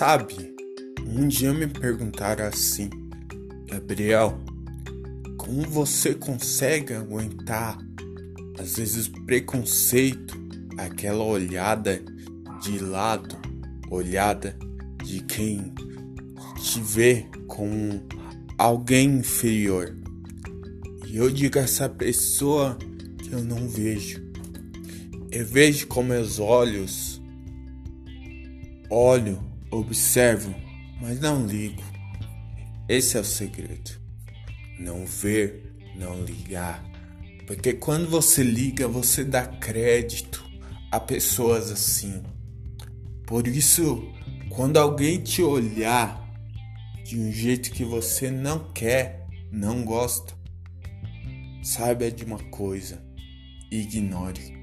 Sabe, um dia me perguntaram assim, Gabriel, como você consegue aguentar às vezes preconceito, aquela olhada de lado, olhada de quem te vê como alguém inferior. E eu digo a essa pessoa que eu não vejo. Eu vejo com meus olhos, olho, observo, mas não ligo. Esse é o segredo. Não ver, não ligar. Porque quando você liga, você dá crédito a pessoas assim. Por isso, quando alguém te olhar de um jeito que você não quer, não gosta, saiba de uma coisa: ignore.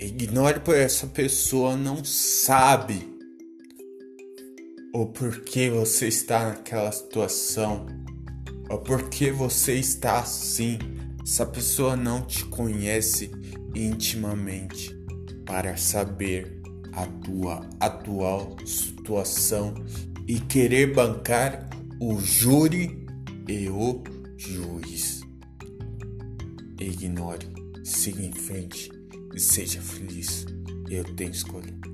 Ignore por essa pessoa não sabe o porquê você está naquela situação, o porquê você está assim. Essa pessoa não te conhece intimamente para saber a tua atual situação e querer bancar o júri e o juiz. Ignore, siga em frente e seja feliz. Eu tenho escolha.